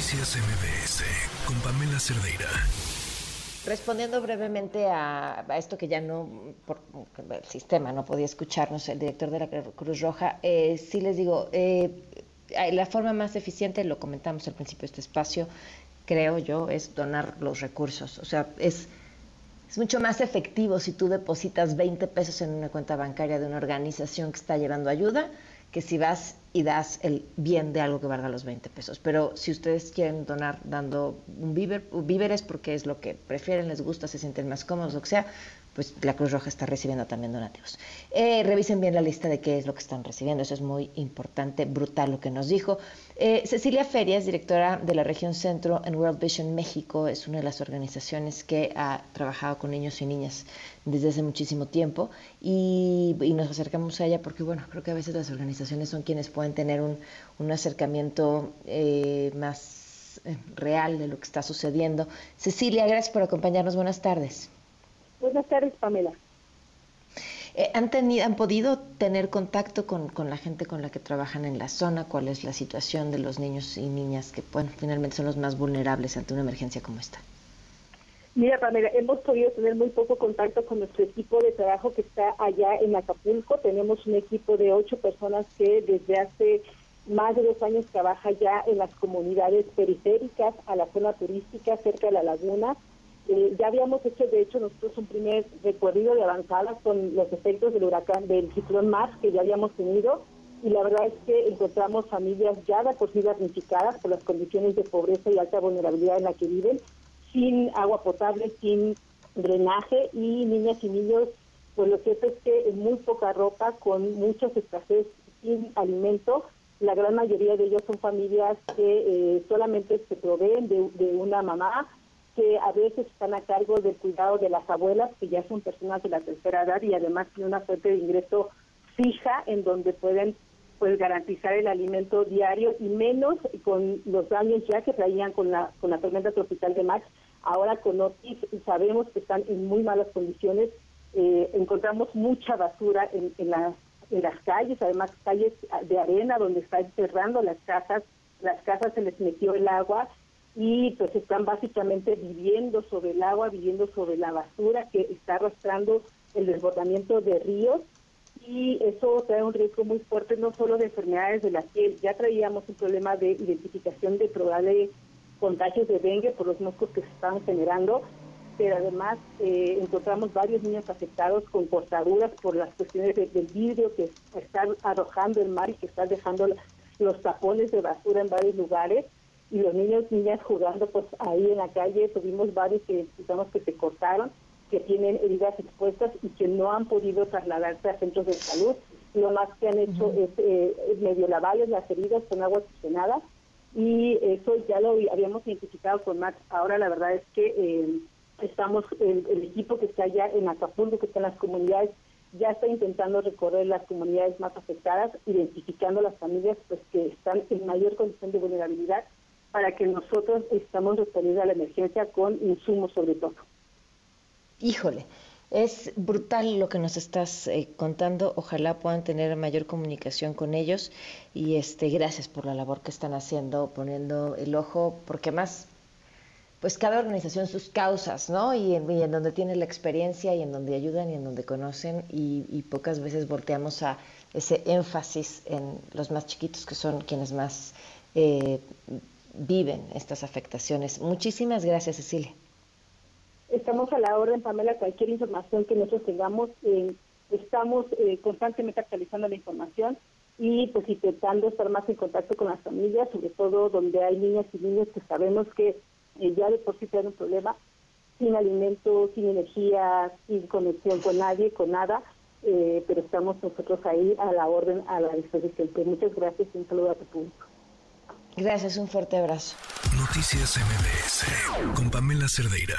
Noticias MBS con Pamela Cerdeira. Respondiendo brevemente a, esto que ya no, por el sistema no podía escucharnos, el director de la Cruz Roja, eh, sí les digo, eh, la forma más eficiente, lo comentamos al principio de este espacio, creo yo, es donar los recursos. O sea, es, es mucho más efectivo si tú depositas 20 pesos en una cuenta bancaria de una organización que está llevando ayuda que si vas y das el bien de algo que valga los 20 pesos. Pero si ustedes quieren donar dando un víver, víveres porque es lo que prefieren, les gusta, se sienten más cómodos, lo que sea, pues la Cruz Roja está recibiendo también donativos. Eh, revisen bien la lista de qué es lo que están recibiendo, eso es muy importante, brutal lo que nos dijo. Eh, Cecilia Ferias, directora de la región centro en World Vision México, es una de las organizaciones que ha trabajado con niños y niñas desde hace muchísimo tiempo y, nos acercamos a ella porque, bueno, creo que a veces las organizaciones son quienes pueden tener un, acercamiento eh, más real de lo que está sucediendo. Cecilia, gracias por acompañarnos. Buenas tardes. Buenas tardes, Pamela. Eh, ¿han, tenido, ¿Han podido tener contacto con, con, la gente con la que trabajan en la zona? ¿Cuál es la situación de los niños y niñas que bueno, finalmente son los más vulnerables ante una emergencia como esta? Mira, Pamela, hemos podido tener muy poco contacto con nuestro equipo de trabajo que está allá en Acapulco. Tenemos un equipo de ocho personas que desde hace más de dos años trabaja ya en las comunidades periféricas, a la zona turística, cerca de la laguna. Eh, ya habíamos hecho, de hecho, nosotros un primer recorrido de avanzada con los efectos del huracán, del ciclón Mar que ya habíamos tenido, y la verdad es que encontramos familias ya de por sí damnificadas por las condiciones de pobreza y alta vulnerabilidad en la que viven, sin agua potable, sin drenaje, y niñas y niños, pues lo cierto es que en muy poca ropa, con muchas escasez, sin alimento, la gran mayoría de ellos son familias que eh, solamente se proveen de una mamá, que a veces están a cargo del cuidado de las abuelas, que ya son personas de la tercera edad y además tienen una fuente de ingreso fija en donde pueden pues garantizar el alimento diario y menos con los daños ya que traían con la con la tormenta tropical de Max. Ahora con Otis sabemos que están en muy malas condiciones. Eh, encontramos mucha basura en, en, las, en las calles, además calles de arena donde están enterrando las casas. Las casas se les metió el agua y pues están básicamente viviendo sobre el agua, viviendo sobre la basura que está arrastrando el desbordamiento de ríos y eso trae un riesgo muy fuerte no solo de enfermedades de la piel, ya traíamos un problema de identificación de probables contagios de dengue por los moscos que se estaban generando, pero además eh, encontramos varios niños afectados con cortaduras por las cuestiones del vidrio que está arrojando el mar y que está dejando los tapones de basura en varios lugares. Y los niños niñas jugando pues ahí en la calle, tuvimos varios que pensamos que se cortaron, que tienen heridas expuestas y que no han podido trasladarse a centros de salud. Lo más que han hecho es eh, medio lavarles las heridas con agua oxigenada y eso ya lo habíamos identificado con Max. Ahora la verdad es que eh, estamos, el, el, equipo que está allá en Acapulco, que está en las comunidades, ya está intentando recorrer las comunidades más afectadas, identificando las familias pues que están en mayor condición de vulnerabilidad para que nosotros estamos respondiendo a la emergencia con insumos sobre todo. Híjole, es brutal lo que nos estás eh, contando. Ojalá puedan tener mayor comunicación con ellos y este gracias por la labor que están haciendo, poniendo el ojo, porque más pues cada organización sus causas, ¿no? Y en, donde tiene la experiencia y en donde ayudan y en donde conocen y, pocas veces volteamos a ese énfasis en los más chiquitos que son quienes más eh, viven estas afectaciones. Muchísimas gracias, Cecilia. Estamos a la orden, Pamela, cualquier información que nosotros tengamos, eh, estamos eh, constantemente actualizando la información y pues intentando estar más en contacto con las familias, sobre todo donde hay niñas y niños que sabemos que eh, ya de por sí tienen un problema, sin alimento, sin energía, sin conexión con nadie, con nada, pero estamos nosotros ahí a la orden, a la disposición. Pues, muchas gracias y un saludo a tu público. Gracias, un fuerte abrazo. Noticias MBS con Pamela Cerdeira.